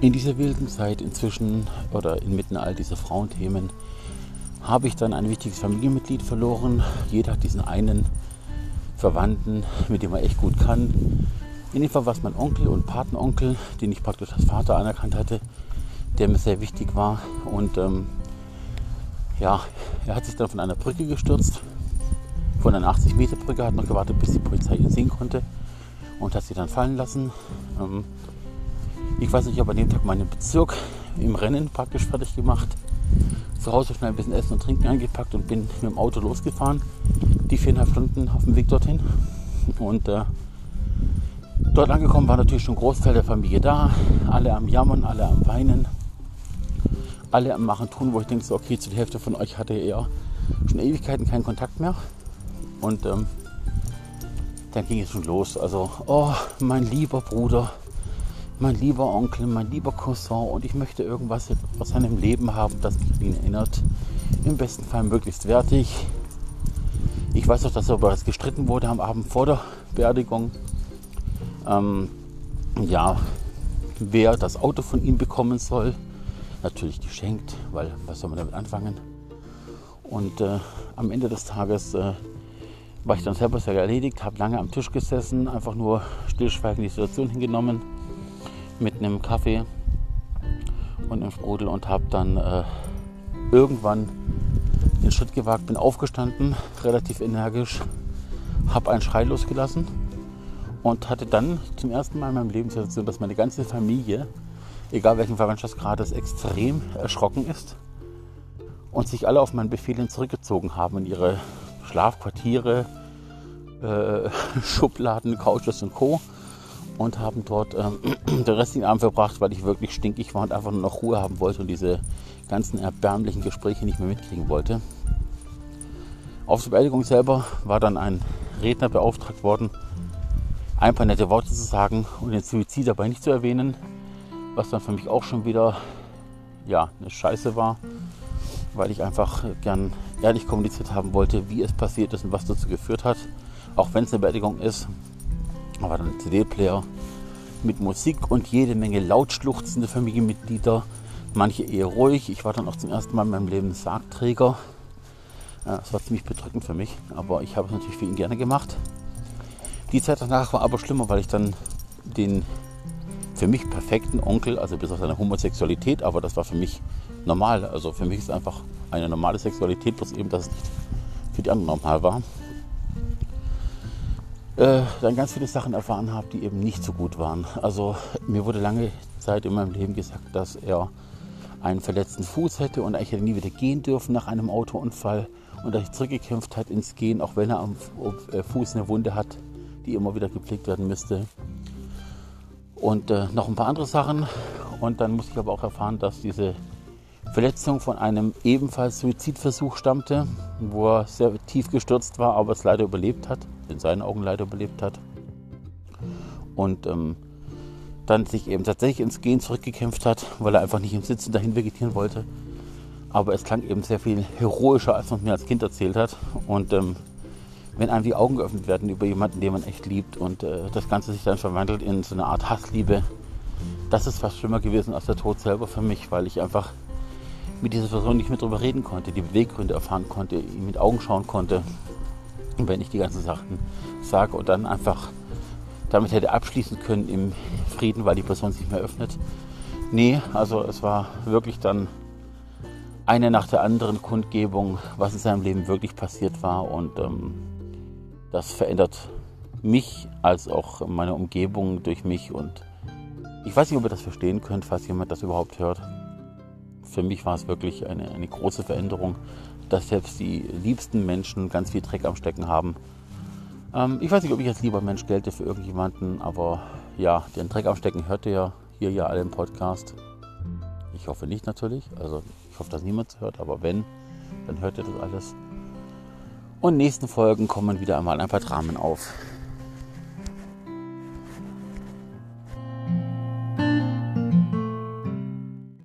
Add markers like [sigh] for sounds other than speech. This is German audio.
in dieser wilden Zeit inzwischen oder inmitten all dieser Frauenthemen habe ich dann ein wichtiges Familienmitglied verloren. Jeder hat diesen einen Verwandten, mit dem er echt gut kann. In dem Fall war es mein Onkel und Patenonkel, den ich praktisch als Vater anerkannt hatte, der mir sehr wichtig war. Und ähm, ja, er hat sich dann von einer Brücke gestürzt, von einer 80 Meter Brücke, hat noch gewartet, bis die Polizei ihn sehen konnte und hat sie dann fallen lassen. Ähm, ich weiß nicht, ich habe an dem Tag meinen Bezirk im Rennen praktisch fertig gemacht. Zu Hause schnell ein bisschen Essen und Trinken eingepackt und bin mit dem Auto losgefahren. Die viereinhalb Stunden auf dem Weg dorthin. Und äh, dort angekommen war natürlich schon ein Großteil der Familie da. Alle am Jammern, alle am Weinen. Alle am Machen tun, wo ich denke, so, okay, zu der Hälfte von euch hatte er schon Ewigkeiten keinen Kontakt mehr. Und ähm, dann ging es schon los. Also, oh, mein lieber Bruder, mein lieber Onkel, mein lieber Cousin und ich möchte irgendwas aus seinem Leben haben, das mich an ihn erinnert. Im besten Fall möglichst wertig. Ich weiß auch, dass er bereits gestritten wurde am Abend vor der Beerdigung. Ähm, ja, wer das Auto von ihm bekommen soll, natürlich geschenkt, weil was soll man damit anfangen? Und äh, am Ende des Tages äh, war ich dann selber sehr erledigt, habe lange am Tisch gesessen, einfach nur stillschweigend die Situation hingenommen mit einem Kaffee und einem Sprudel und habe dann äh, irgendwann den Schritt gewagt, bin aufgestanden, relativ energisch, habe einen Schrei losgelassen und hatte dann zum ersten Mal in meinem Leben die Situation, dass meine ganze Familie, egal welchen Verwandtschaftsgrad es extrem erschrocken ist und sich alle auf meinen Befehl hin zurückgezogen haben in ihre Schlafquartiere, äh, [laughs] Schubladen, Couches und Co und haben dort ähm, [clears throat] den restlichen Abend verbracht, weil ich wirklich stinkig war und einfach nur noch Ruhe haben wollte und diese ganzen erbärmlichen Gespräche nicht mehr mitkriegen wollte. Auf der Beerdigung selber war dann ein Redner beauftragt worden, ein paar nette Worte zu sagen und den Suizid dabei nicht zu erwähnen, was dann für mich auch schon wieder ja, eine Scheiße war, weil ich einfach gern ehrlich kommuniziert haben wollte, wie es passiert ist und was dazu geführt hat, auch wenn es eine Beerdigung ist aber dann CD-Player mit Musik und jede Menge laut schluchzende Familienmitglieder, manche eher ruhig. Ich war dann auch zum ersten Mal in meinem Leben Sargträger. Das war ziemlich bedrückend für mich, aber ich habe es natürlich für ihn gerne gemacht. Die Zeit danach war aber schlimmer, weil ich dann den für mich perfekten Onkel, also bis auf seine Homosexualität, aber das war für mich normal. Also für mich ist einfach eine normale Sexualität, bloß eben, dass es nicht für die anderen normal war äh, dann ganz viele Sachen erfahren habe, die eben nicht so gut waren. Also mir wurde lange Zeit in meinem Leben gesagt, dass er einen verletzten Fuß hätte und ich hätte nie wieder gehen dürfen nach einem Autounfall und dass ich zurückgekämpft hat ins Gehen, auch wenn er am äh, Fuß eine Wunde hat, die immer wieder gepflegt werden müsste. Und äh, noch ein paar andere Sachen. Und dann musste ich aber auch erfahren, dass diese Verletzung von einem ebenfalls Suizidversuch stammte, wo er sehr tief gestürzt war, aber es leider überlebt hat, in seinen Augen leider überlebt hat. Und ähm, dann sich eben tatsächlich ins Gehen zurückgekämpft hat, weil er einfach nicht im Sitzen dahin vegetieren wollte. Aber es klang eben sehr viel heroischer, als man mir als Kind erzählt hat. Und ähm, wenn einem die Augen geöffnet werden über jemanden, den man echt liebt und äh, das Ganze sich dann verwandelt in so eine Art Hassliebe, das ist fast schlimmer gewesen als der Tod selber für mich, weil ich einfach mit dieser Person nicht mehr drüber reden konnte, die Beweggründe erfahren konnte, ihm mit Augen schauen konnte. Und wenn ich die ganzen Sachen sage und dann einfach damit hätte abschließen können im Frieden, weil die Person sich mehr öffnet. Nee, also es war wirklich dann eine nach der anderen Kundgebung, was in seinem Leben wirklich passiert war. Und ähm, das verändert mich als auch meine Umgebung durch mich. Und ich weiß nicht, ob ihr das verstehen könnt, falls jemand das überhaupt hört für mich war es wirklich eine, eine große Veränderung, dass selbst die liebsten Menschen ganz viel Dreck am Stecken haben. Ähm, ich weiß nicht, ob ich als lieber Mensch gelte für irgendjemanden, aber ja, den Dreck am Stecken hört ihr ja hier ja alle im Podcast. Ich hoffe nicht natürlich, also ich hoffe, dass niemand hört, aber wenn, dann hört ihr das alles. Und in nächsten Folgen kommen wieder einmal ein paar Dramen auf.